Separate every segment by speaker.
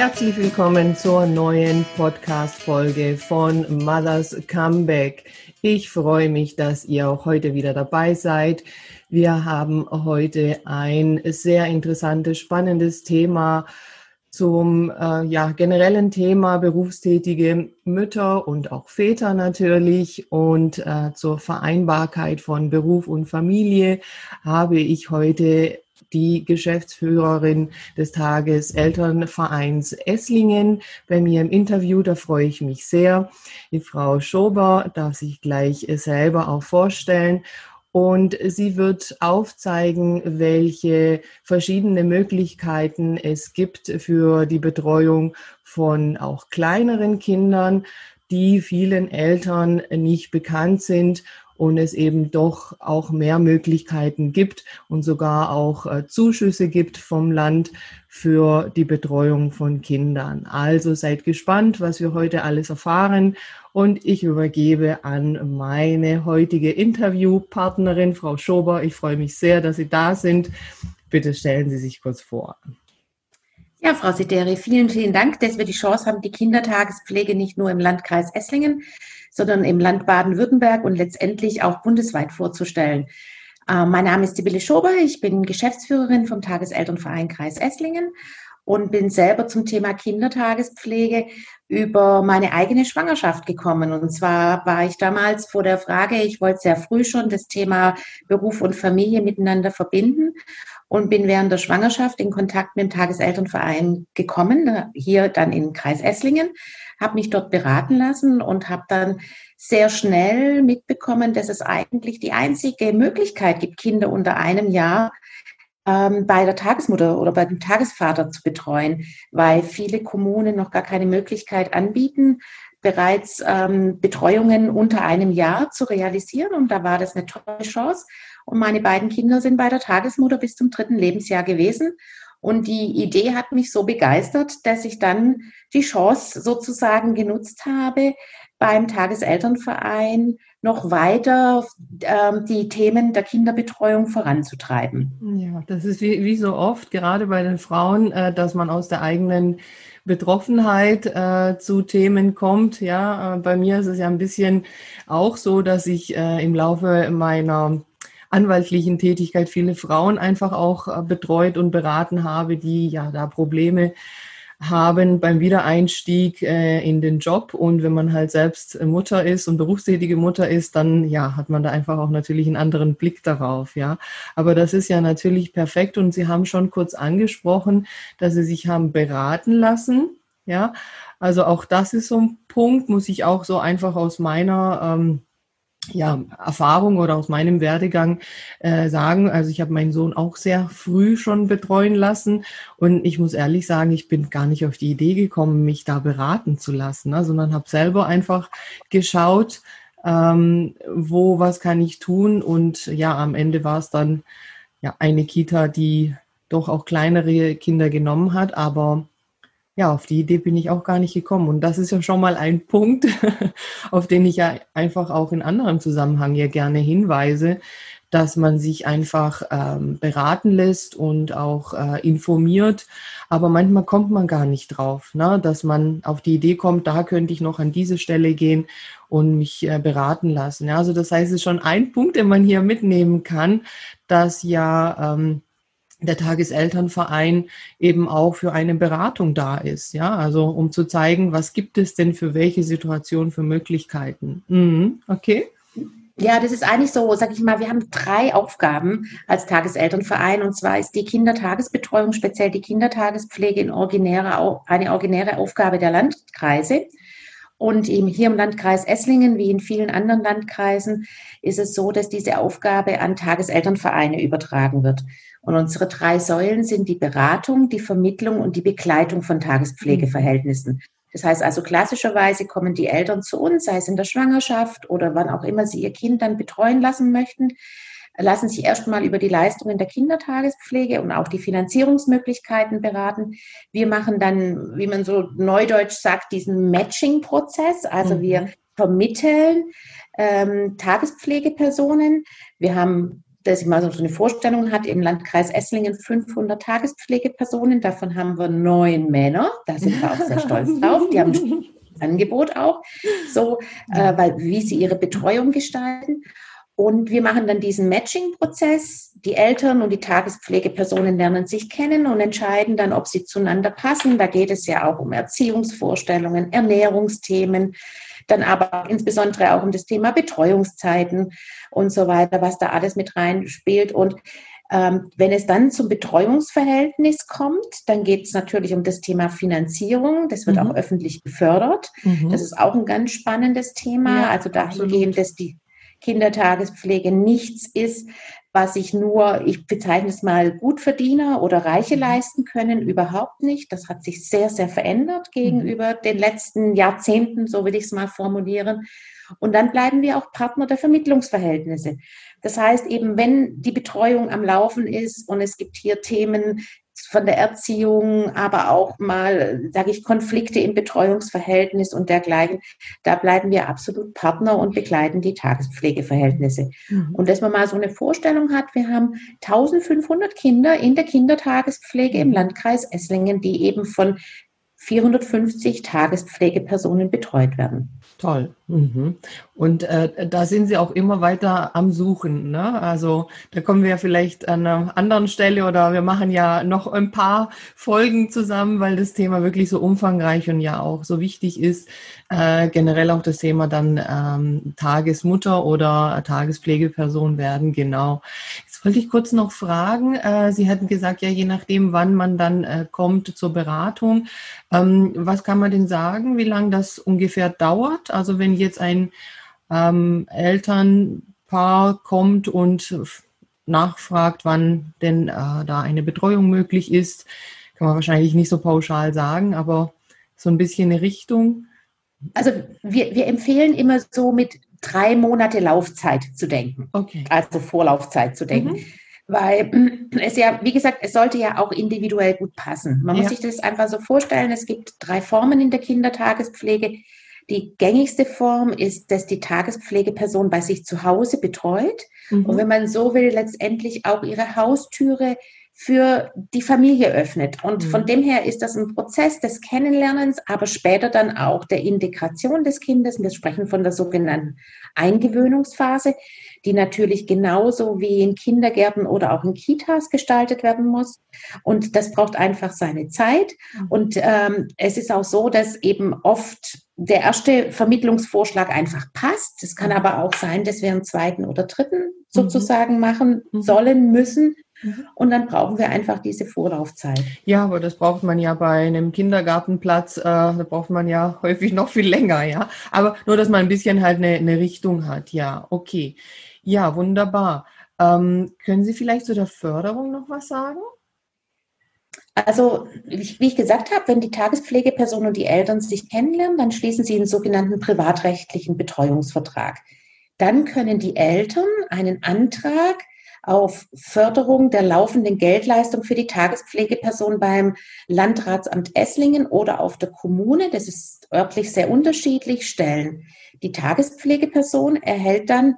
Speaker 1: Herzlich willkommen zur neuen Podcast-Folge von Mothers Comeback. Ich freue mich, dass ihr auch heute wieder dabei seid. Wir haben heute ein sehr interessantes, spannendes Thema zum äh, ja, generellen Thema berufstätige Mütter und auch Väter natürlich und äh, zur Vereinbarkeit von Beruf und Familie habe ich heute die Geschäftsführerin des Tages Elternvereins Esslingen bei mir im Interview. Da freue ich mich sehr. Die Frau Schober darf sich gleich selber auch vorstellen. Und sie wird aufzeigen, welche verschiedene Möglichkeiten es gibt für die Betreuung von auch kleineren Kindern, die vielen Eltern nicht bekannt sind und es eben doch auch mehr Möglichkeiten gibt und sogar auch äh, Zuschüsse gibt vom Land für die Betreuung von Kindern. Also seid gespannt, was wir heute alles erfahren und ich übergebe an meine heutige Interviewpartnerin, Frau Schober. Ich freue mich sehr, dass Sie da sind. Bitte stellen Sie sich kurz vor.
Speaker 2: Ja, Frau Sideri, vielen, vielen Dank, dass wir die Chance haben, die Kindertagespflege nicht nur im Landkreis Esslingen, sondern im Land Baden-Württemberg und letztendlich auch bundesweit vorzustellen. Äh, mein Name ist Sibylle Schober, ich bin Geschäftsführerin vom Tageselternverein Kreis Esslingen und bin selber zum Thema Kindertagespflege über meine eigene Schwangerschaft gekommen. Und zwar war ich damals vor der Frage, ich wollte sehr früh schon das Thema Beruf und Familie miteinander verbinden und bin während der Schwangerschaft in Kontakt mit dem Tageselternverein gekommen, hier dann in Kreis Esslingen, habe mich dort beraten lassen und habe dann sehr schnell mitbekommen, dass es eigentlich die einzige Möglichkeit gibt, Kinder unter einem Jahr ähm, bei der Tagesmutter oder bei dem Tagesvater zu betreuen, weil viele Kommunen noch gar keine Möglichkeit anbieten, bereits ähm, Betreuungen unter einem Jahr zu realisieren. Und da war das eine tolle Chance. Und meine beiden Kinder sind bei der Tagesmutter bis zum dritten Lebensjahr gewesen. Und die Idee hat mich so begeistert, dass ich dann die Chance sozusagen genutzt habe, beim Tageselternverein noch weiter ähm, die Themen der Kinderbetreuung voranzutreiben.
Speaker 1: Ja, das ist wie, wie so oft, gerade bei den Frauen, äh, dass man aus der eigenen Betroffenheit äh, zu Themen kommt. Ja, äh, bei mir ist es ja ein bisschen auch so, dass ich äh, im Laufe meiner anwaltlichen Tätigkeit viele Frauen einfach auch äh, betreut und beraten habe, die ja da Probleme haben beim Wiedereinstieg äh, in den Job. Und wenn man halt selbst Mutter ist und berufstätige Mutter ist, dann ja, hat man da einfach auch natürlich einen anderen Blick darauf, ja. Aber das ist ja natürlich perfekt. Und Sie haben schon kurz angesprochen, dass Sie sich haben beraten lassen, ja. Also auch das ist so ein Punkt, muss ich auch so einfach aus meiner ähm, ja, Erfahrung oder aus meinem Werdegang äh, sagen. Also ich habe meinen Sohn auch sehr früh schon betreuen lassen. Und ich muss ehrlich sagen, ich bin gar nicht auf die Idee gekommen, mich da beraten zu lassen, ne, sondern habe selber einfach geschaut, ähm, wo was kann ich tun. Und ja, am Ende war es dann ja eine Kita, die doch auch kleinere Kinder genommen hat, aber ja, auf die Idee bin ich auch gar nicht gekommen. Und das ist ja schon mal ein Punkt, auf den ich ja einfach auch in anderem Zusammenhang ja gerne hinweise, dass man sich einfach ähm, beraten lässt und auch äh, informiert. Aber manchmal kommt man gar nicht drauf, ne? dass man auf die Idee kommt, da könnte ich noch an diese Stelle gehen und mich äh, beraten lassen. Ja, also das heißt, es ist schon ein Punkt, den man hier mitnehmen kann, dass ja ähm, der Tageselternverein eben auch für eine Beratung da ist, ja, also um zu zeigen, was gibt es denn für welche Situation für Möglichkeiten. Mhm. Okay.
Speaker 2: Ja, das ist eigentlich so, sag ich mal, wir haben drei Aufgaben als Tageselternverein und zwar ist die Kindertagesbetreuung, speziell die Kindertagespflege in originäre, eine originäre Aufgabe der Landkreise. Und eben hier im Landkreis Esslingen, wie in vielen anderen Landkreisen, ist es so, dass diese Aufgabe an Tageselternvereine übertragen wird. Und unsere drei Säulen sind die Beratung, die Vermittlung und die Begleitung von Tagespflegeverhältnissen. Das heißt also klassischerweise kommen die Eltern zu uns, sei es in der Schwangerschaft oder wann auch immer sie ihr Kind dann betreuen lassen möchten, lassen sich erstmal über die Leistungen der Kindertagespflege und auch die Finanzierungsmöglichkeiten beraten. Wir machen dann, wie man so neudeutsch sagt, diesen Matching-Prozess. Also mhm. wir vermitteln ähm, Tagespflegepersonen. Wir haben dass ich mal so eine Vorstellung hat, im Landkreis Esslingen 500 Tagespflegepersonen, davon haben wir neun Männer, da sind wir auch sehr stolz drauf, die haben ein Angebot auch, so, äh, weil, wie sie ihre Betreuung gestalten. Und wir machen dann diesen Matching-Prozess. Die Eltern und die Tagespflegepersonen lernen sich kennen und entscheiden dann, ob sie zueinander passen. Da geht es ja auch um Erziehungsvorstellungen, Ernährungsthemen, dann aber insbesondere auch um das Thema Betreuungszeiten und so weiter, was da alles mit reinspielt. Und ähm, wenn es dann zum Betreuungsverhältnis kommt, dann geht es natürlich um das Thema Finanzierung. Das wird mhm. auch öffentlich gefördert. Mhm. Das ist auch ein ganz spannendes Thema. Ja, also dahingehend, dass die Kindertagespflege nichts ist, was ich nur, ich bezeichne es mal, Gutverdiener oder Reiche mhm. leisten können, überhaupt nicht. Das hat sich sehr, sehr verändert gegenüber mhm. den letzten Jahrzehnten, so will ich es mal formulieren. Und dann bleiben wir auch Partner der Vermittlungsverhältnisse. Das heißt eben, wenn die Betreuung am Laufen ist und es gibt hier Themen, von der Erziehung, aber auch mal, sage ich, Konflikte im Betreuungsverhältnis und dergleichen. Da bleiben wir absolut Partner und begleiten die Tagespflegeverhältnisse. Mhm. Und dass man mal so eine Vorstellung hat, wir haben 1500 Kinder in der Kindertagespflege im Landkreis Esslingen, die eben von 450 Tagespflegepersonen betreut werden.
Speaker 1: Toll. Mhm. Und äh, da sind Sie auch immer weiter am Suchen. Ne? Also da kommen wir ja vielleicht an einer anderen Stelle oder wir machen ja noch ein paar Folgen zusammen, weil das Thema wirklich so umfangreich und ja auch so wichtig ist. Äh, generell auch das Thema dann ähm, Tagesmutter oder Tagespflegeperson werden. Genau wollte ich kurz noch fragen. Äh, Sie hatten gesagt, ja, je nachdem, wann man dann äh, kommt zur Beratung. Ähm, was kann man denn sagen, wie lange das ungefähr dauert? Also wenn jetzt ein ähm, Elternpaar kommt und nachfragt, wann denn äh, da eine Betreuung möglich ist, kann man wahrscheinlich nicht so pauschal sagen, aber so ein bisschen eine Richtung.
Speaker 2: Also wir, wir empfehlen immer so mit drei Monate Laufzeit zu denken. Okay. Also Vorlaufzeit zu denken. Mhm. Weil es ja, wie gesagt, es sollte ja auch individuell gut passen. Man ja. muss sich das einfach so vorstellen, es gibt drei Formen in der Kindertagespflege. Die gängigste Form ist, dass die Tagespflegeperson bei sich zu Hause betreut. Mhm. Und wenn man so will, letztendlich auch ihre Haustüre für die Familie öffnet. Und mhm. von dem her ist das ein Prozess des Kennenlernens, aber später dann auch der Integration des Kindes. Wir sprechen von der sogenannten Eingewöhnungsphase, die natürlich genauso wie in Kindergärten oder auch in Kitas gestaltet werden muss. Und das braucht einfach seine Zeit. Mhm. Und ähm, es ist auch so, dass eben oft der erste Vermittlungsvorschlag einfach passt. Es kann mhm. aber auch sein, dass wir einen zweiten oder dritten sozusagen mhm. machen sollen, müssen. Mhm. Und dann brauchen wir einfach diese Vorlaufzeit.
Speaker 1: Ja, aber das braucht man ja bei einem Kindergartenplatz, äh, da braucht man ja häufig noch viel länger, ja. Aber nur, dass man ein bisschen halt eine, eine Richtung hat, ja, okay. Ja, wunderbar. Ähm, können Sie vielleicht zu der Förderung noch was sagen?
Speaker 2: Also, wie ich gesagt habe, wenn die Tagespflegeperson und die Eltern sich kennenlernen, dann schließen sie einen sogenannten privatrechtlichen Betreuungsvertrag. Dann können die Eltern einen Antrag auf Förderung der laufenden Geldleistung für die Tagespflegeperson beim Landratsamt Esslingen oder auf der Kommune, das ist örtlich sehr unterschiedlich, stellen. Die Tagespflegeperson erhält dann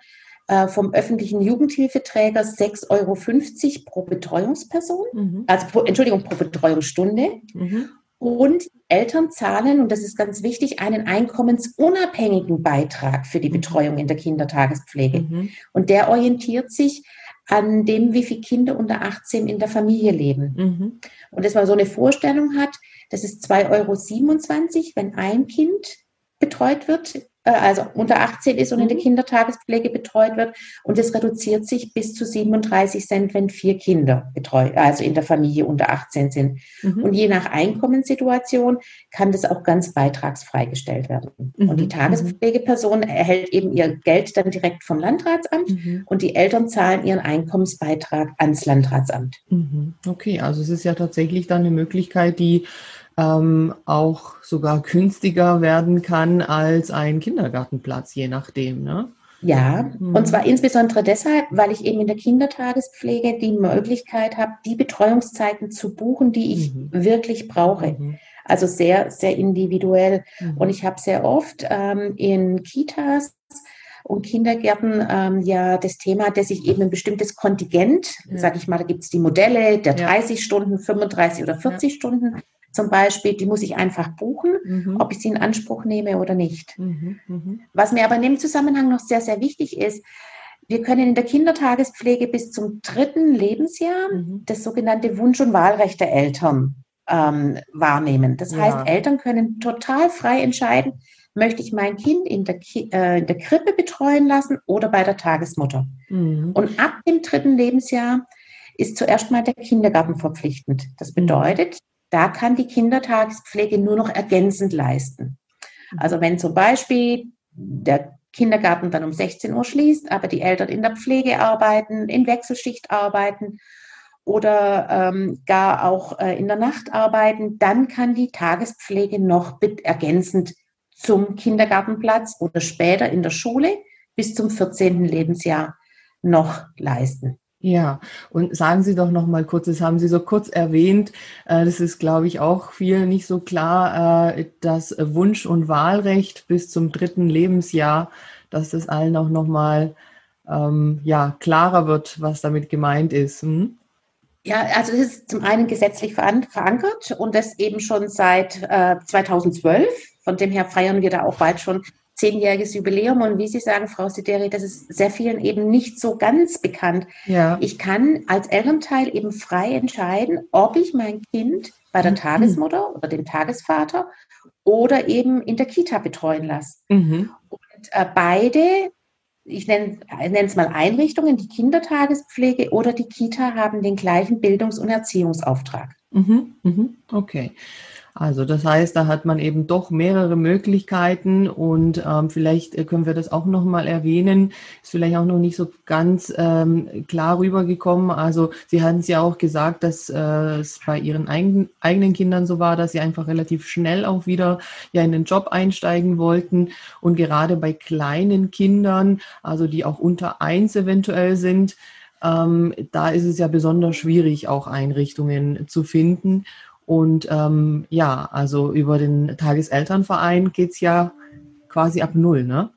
Speaker 2: äh, vom öffentlichen Jugendhilfeträger 6,50 Euro pro Betreuungsperson, mhm. also pro, Entschuldigung, pro Betreuungsstunde. Mhm. Und Eltern zahlen, und das ist ganz wichtig, einen einkommensunabhängigen Beitrag für die mhm. Betreuung in der Kindertagespflege. Mhm. Und der orientiert sich an dem, wie viele Kinder unter 18 in der Familie leben. Mhm. Und dass man so eine Vorstellung hat, das ist 2,27 Euro, wenn ein Kind betreut wird also unter 18 ist und in der mhm. Kindertagespflege betreut wird. Und es reduziert sich bis zu 37 Cent, wenn vier Kinder betreut, also in der Familie unter 18 sind. Mhm. Und je nach Einkommenssituation kann das auch ganz beitragsfrei gestellt werden. Mhm. Und die mhm. Tagespflegeperson erhält eben ihr Geld dann direkt vom Landratsamt mhm. und die Eltern zahlen ihren Einkommensbeitrag ans Landratsamt.
Speaker 1: Mhm. Okay, also es ist ja tatsächlich dann eine Möglichkeit, die ähm, auch sogar günstiger werden kann als ein Kindergartenplatz, je nachdem. Ne?
Speaker 2: Ja, mhm. und zwar insbesondere deshalb, weil ich eben in der Kindertagespflege die Möglichkeit habe, die Betreuungszeiten zu buchen, die ich mhm. wirklich brauche. Mhm. Also sehr, sehr individuell. Mhm. Und ich habe sehr oft ähm, in Kitas und Kindergärten ähm, ja das Thema, dass ich eben ein bestimmtes Kontingent, ja. sage ich mal, da gibt es die Modelle der 30 ja. Stunden, 35 oder 40 ja. Stunden zum Beispiel, die muss ich einfach buchen, mhm. ob ich sie in Anspruch nehme oder nicht. Mhm. Mhm. Was mir aber in dem Zusammenhang noch sehr, sehr wichtig ist, wir können in der Kindertagespflege bis zum dritten Lebensjahr mhm. das sogenannte Wunsch- und Wahlrecht der Eltern ähm, wahrnehmen. Das ja. heißt, Eltern können total frei entscheiden, möchte ich mein Kind in der, äh, in der Krippe betreuen lassen oder bei der Tagesmutter. Mhm. Und ab dem dritten Lebensjahr ist zuerst mal der Kindergarten verpflichtend. Das bedeutet, da kann die Kindertagespflege nur noch ergänzend leisten. Also wenn zum Beispiel der Kindergarten dann um 16 Uhr schließt, aber die Eltern in der Pflege arbeiten, in Wechselschicht arbeiten oder ähm, gar auch äh, in der Nacht arbeiten, dann kann die Tagespflege noch ergänzend zum Kindergartenplatz oder später in der Schule bis zum 14. Lebensjahr noch leisten.
Speaker 1: Ja, und sagen Sie doch noch mal kurz, das haben Sie so kurz erwähnt, äh, das ist, glaube ich, auch viel nicht so klar, äh, das Wunsch- und Wahlrecht bis zum dritten Lebensjahr, dass das allen auch noch mal ähm, ja, klarer wird, was damit gemeint ist. Hm?
Speaker 2: Ja, also das ist zum einen gesetzlich verankert und das eben schon seit äh, 2012. Von dem her feiern wir da auch bald schon zehnjähriges Jubiläum. Und wie Sie sagen, Frau Sideri, das ist sehr vielen eben nicht so ganz bekannt. Ja. Ich kann als Elternteil eben frei entscheiden, ob ich mein Kind bei der mhm. Tagesmutter oder dem Tagesvater oder eben in der Kita betreuen lasse. Mhm. Und äh, beide ich nenne, es mal Einrichtungen, die Kindertagespflege oder die Kita haben den gleichen Bildungs- und Erziehungsauftrag.
Speaker 1: Mhm, mhm, okay. Also das heißt, da hat man eben doch mehrere Möglichkeiten und ähm, vielleicht äh, können wir das auch nochmal erwähnen. Ist vielleicht auch noch nicht so ganz ähm, klar rübergekommen. Also Sie hatten es ja auch gesagt, dass äh, es bei Ihren eigen, eigenen Kindern so war, dass Sie einfach relativ schnell auch wieder ja in den Job einsteigen wollten. Und gerade bei kleinen Kindern, also die auch unter eins eventuell sind, ähm, da ist es ja besonders schwierig, auch Einrichtungen zu finden. Und ähm, ja, also über den Tageselternverein geht es ja quasi ab null, ne?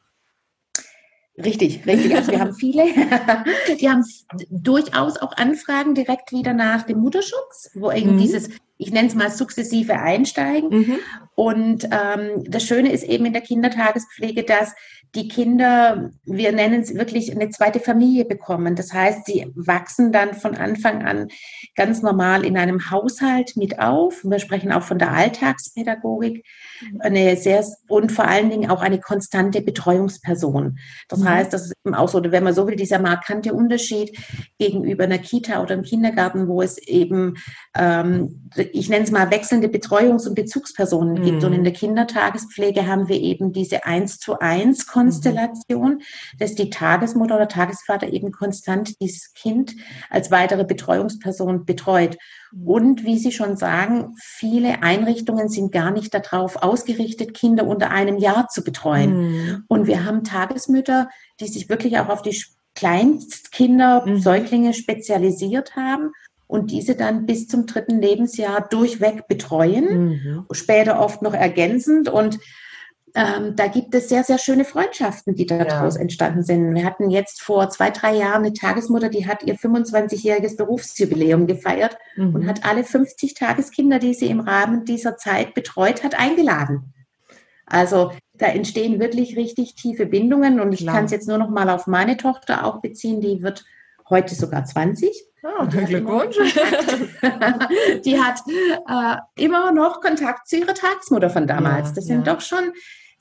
Speaker 2: Richtig, richtig. Also wir haben viele, die haben durchaus auch Anfragen direkt wieder nach dem Mutterschutz, wo eben mhm. dieses, ich nenne es mal sukzessive Einsteigen. Mhm. Und ähm, das Schöne ist eben in der Kindertagespflege, dass die Kinder, wir nennen es wirklich eine zweite Familie bekommen. Das heißt, sie wachsen dann von Anfang an ganz normal in einem Haushalt mit auf. Wir sprechen auch von der Alltagspädagogik. Eine sehr, und vor allen Dingen auch eine konstante Betreuungsperson. Das mhm. heißt, das ist eben auch so, wenn man so will, dieser markante Unterschied gegenüber einer Kita oder einem Kindergarten, wo es eben, ähm, ich nenne es mal wechselnde Betreuungs- und Bezugspersonen mhm. gibt. Und in der Kindertagespflege haben wir eben diese eins zu eins Konstellation, mhm. dass die Tagesmutter oder Tagesvater eben konstant dieses Kind als weitere Betreuungsperson betreut. Mhm. Und wie Sie schon sagen, viele Einrichtungen sind gar nicht darauf ausgerichtet, Kinder unter einem Jahr zu betreuen. Mhm. Und wir haben Tagesmütter, die sich wirklich auch auf die Kleinstkinder, mhm. Säuglinge spezialisiert haben und diese dann bis zum dritten Lebensjahr durchweg betreuen, mhm. später oft noch ergänzend und ähm, da gibt es sehr, sehr schöne Freundschaften, die daraus ja. entstanden sind. Wir hatten jetzt vor zwei, drei Jahren eine Tagesmutter, die hat ihr 25-jähriges Berufsjubiläum gefeiert mhm. und hat alle 50 Tageskinder, die sie im Rahmen dieser Zeit betreut hat, eingeladen. Also da entstehen wirklich richtig tiefe Bindungen und ich kann es jetzt nur noch mal auf meine Tochter auch beziehen, die wird heute sogar 20.
Speaker 1: Oh, Glückwunsch.
Speaker 2: die hat äh, immer noch Kontakt zu ihrer Tagesmutter von damals. Ja, das sind ja. doch schon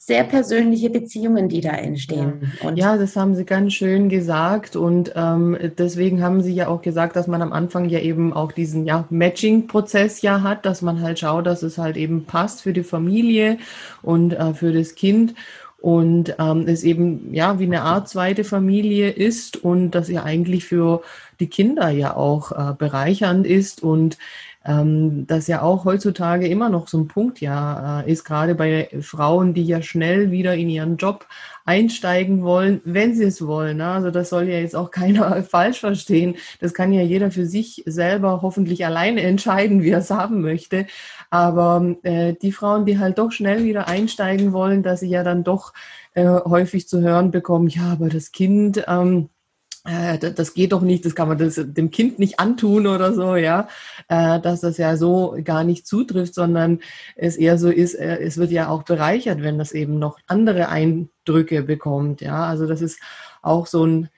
Speaker 2: sehr persönliche Beziehungen, die da entstehen.
Speaker 1: Ja, und ja das haben Sie ganz schön gesagt. Und ähm, deswegen haben Sie ja auch gesagt, dass man am Anfang ja eben auch diesen ja, Matching-Prozess ja hat, dass man halt schaut, dass es halt eben passt für die Familie und äh, für das Kind und ähm, es eben ja wie eine Art zweite Familie ist und dass ja eigentlich für die Kinder ja auch äh, bereichernd ist und ähm, das ja auch heutzutage immer noch so ein Punkt ja äh, ist, gerade bei Frauen, die ja schnell wieder in ihren Job einsteigen wollen, wenn sie es wollen. Ne? Also das soll ja jetzt auch keiner falsch verstehen. Das kann ja jeder für sich selber hoffentlich alleine entscheiden, wie er es haben möchte. Aber äh, die Frauen, die halt doch schnell wieder einsteigen wollen, dass sie ja dann doch äh, häufig zu hören bekommen, ja, aber das Kind, ähm, äh, das geht doch nicht, das kann man das, dem Kind nicht antun oder so, ja, äh, dass das ja so gar nicht zutrifft, sondern es eher so ist, äh, es wird ja auch bereichert, wenn das eben noch andere Eindrücke bekommt, ja, also das ist auch so ein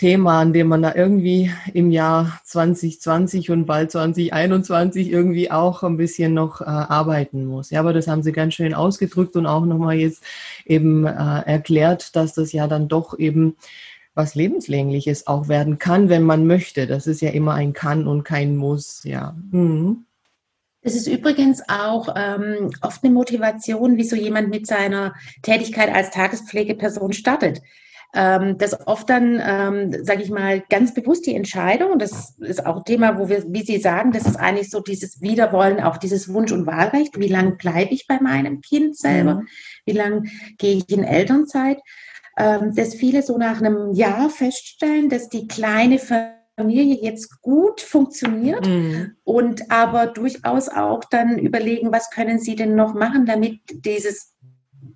Speaker 1: Thema, an dem man da irgendwie im Jahr 2020 und bald 2021 irgendwie auch ein bisschen noch äh, arbeiten muss. Ja, aber das haben Sie ganz schön ausgedrückt und auch nochmal jetzt eben äh, erklärt, dass das ja dann doch eben was Lebenslängliches auch werden kann, wenn man möchte. Das ist ja immer ein Kann und kein Muss, ja. Mhm.
Speaker 2: Es ist übrigens auch ähm, oft eine Motivation, wieso jemand mit seiner Tätigkeit als Tagespflegeperson startet ähm, das oft dann, ähm, sage ich mal, ganz bewusst die Entscheidung, das ist auch ein Thema, wo wir, wie Sie sagen, das ist eigentlich so dieses Wiederwollen, auch dieses Wunsch- und Wahlrecht, wie lange bleibe ich bei meinem Kind selber, mhm. wie lange gehe ich in Elternzeit, dass viele so nach einem Jahr feststellen, dass die kleine Familie jetzt gut funktioniert mhm. und aber durchaus auch dann überlegen, was können sie denn noch machen, damit dieses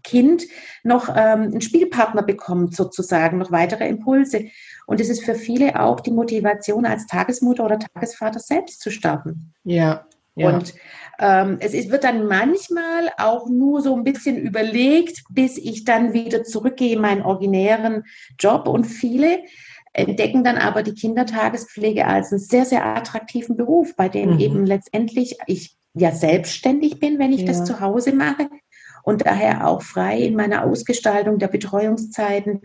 Speaker 2: Kind noch ähm, einen Spielpartner bekommt, sozusagen, noch weitere Impulse. Und es ist für viele auch die Motivation, als Tagesmutter oder Tagesvater selbst zu starten.
Speaker 1: Ja. Ja.
Speaker 2: Und ähm, es ist, wird dann manchmal auch nur so ein bisschen überlegt, bis ich dann wieder zurückgehe in meinen originären Job. Und viele entdecken dann aber die Kindertagespflege als einen sehr, sehr attraktiven Beruf, bei dem mhm. eben letztendlich ich ja selbstständig bin, wenn ich ja. das zu Hause mache und daher auch frei in meiner Ausgestaltung der Betreuungszeiten,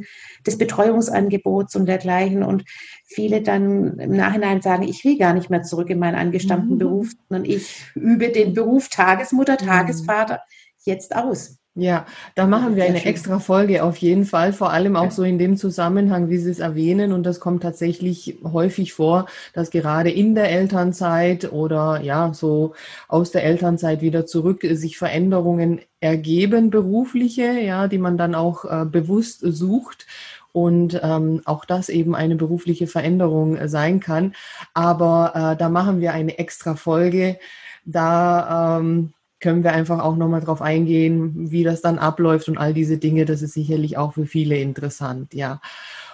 Speaker 2: des Betreuungsangebots und dergleichen. Und viele dann im Nachhinein sagen, ich will gar nicht mehr zurück in meinen angestammten mhm. Beruf, sondern ich übe den Beruf Tagesmutter, mhm. Tagesvater jetzt aus.
Speaker 1: Ja, da machen wir eine extra Folge auf jeden Fall, vor allem auch so in dem Zusammenhang, wie Sie es erwähnen. Und das kommt tatsächlich häufig vor, dass gerade in der Elternzeit oder ja, so aus der Elternzeit wieder zurück sich Veränderungen ergeben, berufliche, ja, die man dann auch äh, bewusst sucht und ähm, auch das eben eine berufliche Veränderung äh, sein kann. Aber äh, da machen wir eine extra Folge. Da ähm, können wir einfach auch nochmal drauf eingehen, wie das dann abläuft und all diese Dinge. Das ist sicherlich auch für viele interessant, ja.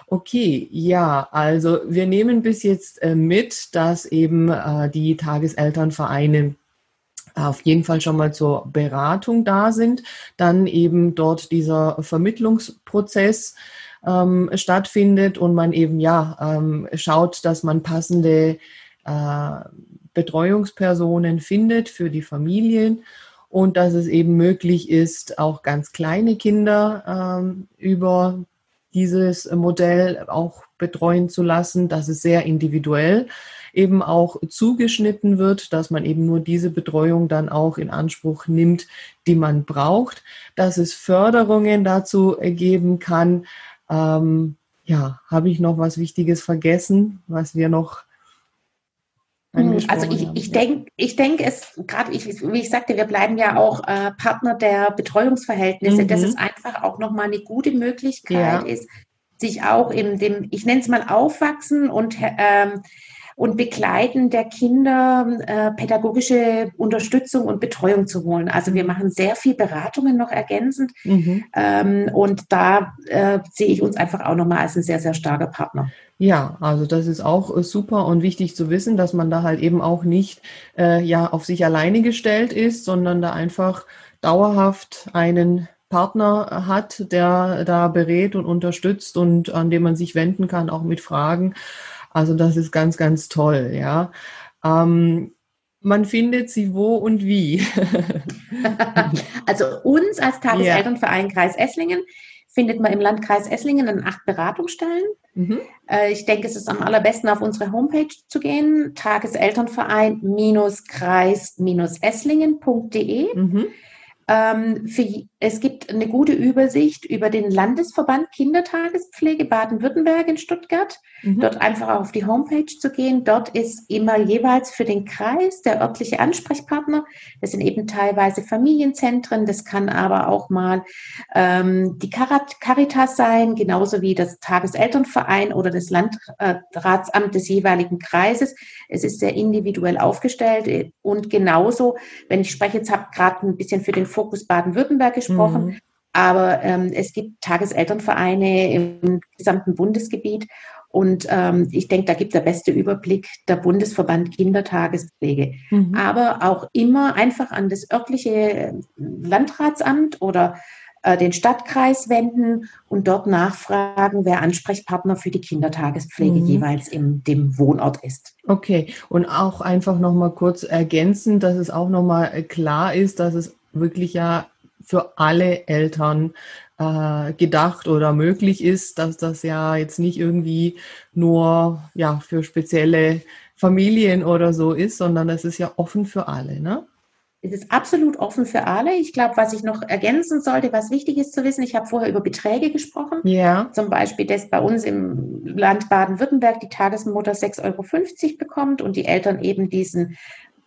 Speaker 1: Okay, ja, also wir nehmen bis jetzt äh, mit, dass eben äh, die Tageselternvereine auf jeden Fall schon mal zur Beratung da sind, dann eben dort dieser Vermittlungsprozess ähm, stattfindet und man eben ja ähm, schaut, dass man passende äh, Betreuungspersonen findet für die Familien und dass es eben möglich ist, auch ganz kleine Kinder ähm, über dieses Modell auch betreuen zu lassen, dass es sehr individuell eben auch zugeschnitten wird, dass man eben nur diese Betreuung dann auch in Anspruch nimmt, die man braucht, dass es Förderungen dazu geben kann. Ähm, ja, habe ich noch was Wichtiges vergessen, was wir noch
Speaker 2: also ich, ich denke, ich denke es gerade, ich, wie ich sagte, wir bleiben ja auch äh, Partner der Betreuungsverhältnisse, mhm. dass es einfach auch nochmal eine gute Möglichkeit ja. ist, sich auch in dem, ich nenne es mal Aufwachsen und ähm, und Begleiten der Kinder äh, pädagogische Unterstützung und Betreuung zu holen. Also wir machen sehr viel Beratungen noch ergänzend mhm. ähm, und da äh, sehe ich uns einfach auch nochmal als ein sehr, sehr starker Partner.
Speaker 1: Ja, also das ist auch äh, super und wichtig zu wissen, dass man da halt eben auch nicht äh, ja auf sich alleine gestellt ist, sondern da einfach dauerhaft einen Partner hat, der da berät und unterstützt und an dem man sich wenden kann, auch mit Fragen. Also das ist ganz, ganz toll, ja. Ähm, man findet sie wo und wie?
Speaker 2: also uns als Tageselternverein Kreis Esslingen findet man im Landkreis Esslingen an acht Beratungsstellen. Mhm. Äh, ich denke, es ist am allerbesten, auf unsere Homepage zu gehen, tageselternverein-kreis-esslingen.de. Mhm. Ähm, für es gibt eine gute Übersicht über den Landesverband Kindertagespflege Baden-Württemberg in Stuttgart. Mhm. Dort einfach auf die Homepage zu gehen. Dort ist immer jeweils für den Kreis der örtliche Ansprechpartner. Das sind eben teilweise Familienzentren. Das kann aber auch mal ähm, die Caritas sein, genauso wie das Tageselternverein oder das Landratsamt des jeweiligen Kreises. Es ist sehr individuell aufgestellt und genauso, wenn ich spreche, jetzt habe gerade ein bisschen für den Fokus Baden-Württemberg gesprochen. Mhm. Aber ähm, es gibt Tageselternvereine im gesamten Bundesgebiet. Und ähm, ich denke, da gibt der beste Überblick der Bundesverband Kindertagespflege. Mhm. Aber auch immer einfach an das örtliche Landratsamt oder äh, den Stadtkreis wenden und dort nachfragen, wer Ansprechpartner für die Kindertagespflege mhm. jeweils in dem Wohnort ist.
Speaker 1: Okay, und auch einfach nochmal kurz ergänzen, dass es auch nochmal klar ist, dass es wirklich ja für alle Eltern äh, gedacht oder möglich ist, dass das ja jetzt nicht irgendwie nur ja für spezielle Familien oder so ist, sondern es ist ja offen für alle, ne?
Speaker 2: Es ist absolut offen für alle. Ich glaube, was ich noch ergänzen sollte, was wichtig ist zu wissen, ich habe vorher über Beträge gesprochen. Ja. Zum Beispiel, dass bei uns im Land Baden-Württemberg die Tagesmutter 6,50 Euro bekommt und die Eltern eben diesen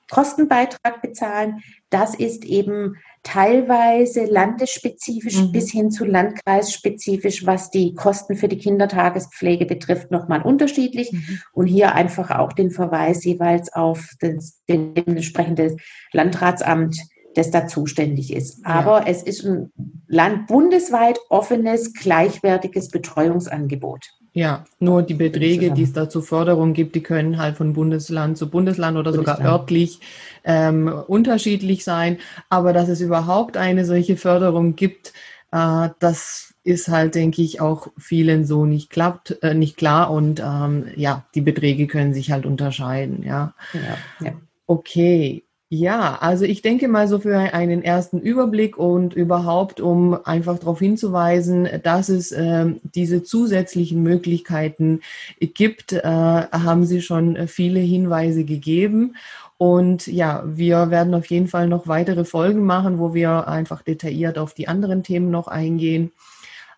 Speaker 2: Kostenbeitrag bezahlen. Das ist eben teilweise landesspezifisch mhm. bis hin zu landkreisspezifisch, was die Kosten für die Kindertagespflege betrifft, nochmal unterschiedlich. Mhm. Und hier einfach auch den Verweis jeweils auf das, den entsprechende Landratsamt, das da zuständig ist. Aber ja. es ist ein Land bundesweit offenes, gleichwertiges Betreuungsangebot.
Speaker 1: Ja, nur die Beträge, die es da zur Förderung gibt, die können halt von Bundesland zu Bundesland oder Bundesland. sogar örtlich ähm, unterschiedlich sein. Aber dass es überhaupt eine solche Förderung gibt, äh, das ist halt, denke ich, auch vielen so nicht klappt, äh, nicht klar. Und ähm, ja, die Beträge können sich halt unterscheiden. Ja. ja, ja. Okay. Ja, also ich denke mal so für einen ersten Überblick und überhaupt, um einfach darauf hinzuweisen, dass es äh, diese zusätzlichen Möglichkeiten gibt, äh, haben Sie schon viele Hinweise gegeben. Und ja, wir werden auf jeden Fall noch weitere Folgen machen, wo wir einfach detailliert auf die anderen Themen noch eingehen.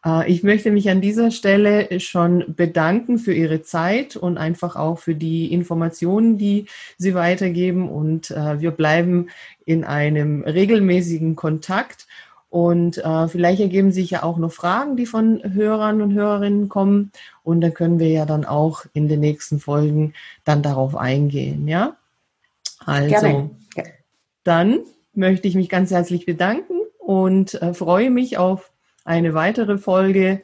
Speaker 1: Äh, ich möchte mich an dieser Stelle schon bedanken für Ihre Zeit und einfach auch für die Informationen, die Sie weitergeben. Und äh, wir bleiben in einem regelmäßigen Kontakt. Und äh, vielleicht ergeben sich ja auch noch Fragen, die von Hörern und Hörerinnen kommen. Und dann können wir ja dann auch in den nächsten Folgen dann darauf eingehen. Ja, also Gerne. dann möchte ich mich ganz herzlich bedanken und äh, freue mich auf eine weitere Folge,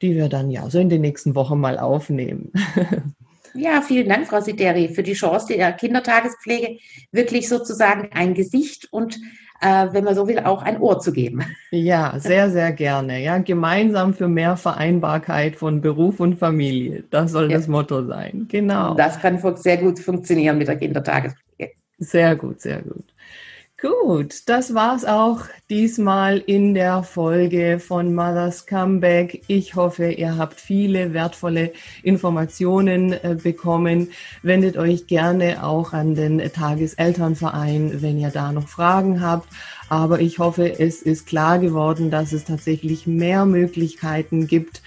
Speaker 1: die wir dann ja so in den nächsten Wochen mal aufnehmen.
Speaker 2: Ja, vielen Dank, Frau Sideri, für die Chance der Kindertagespflege wirklich sozusagen ein Gesicht und, äh, wenn man so will, auch ein Ohr zu geben.
Speaker 1: Ja, sehr, sehr gerne. Ja, gemeinsam für mehr Vereinbarkeit von Beruf und Familie. Das soll ja. das Motto sein. Genau.
Speaker 2: Das kann sehr gut funktionieren mit der Kindertagespflege.
Speaker 1: Sehr gut, sehr gut. Gut, das war's auch diesmal in der Folge von Mother's Comeback. Ich hoffe, ihr habt viele wertvolle Informationen äh, bekommen. Wendet euch gerne auch an den Tageselternverein, wenn ihr da noch Fragen habt. Aber ich hoffe, es ist klar geworden, dass es tatsächlich mehr Möglichkeiten gibt,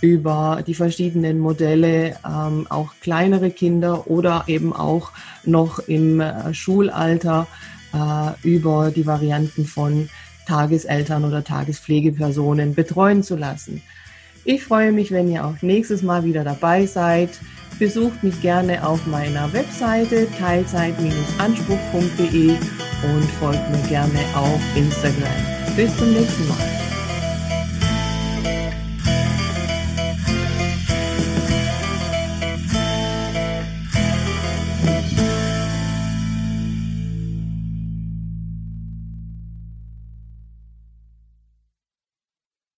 Speaker 1: über die verschiedenen Modelle ähm, auch kleinere Kinder oder eben auch noch im äh, Schulalter äh, über die Varianten von Tageseltern oder Tagespflegepersonen betreuen zu lassen. Ich freue mich, wenn ihr auch nächstes Mal wieder dabei seid. Besucht mich gerne auf meiner Webseite teilzeit-anspruch.de und folgt mir gerne auf Instagram. Bis zum nächsten Mal.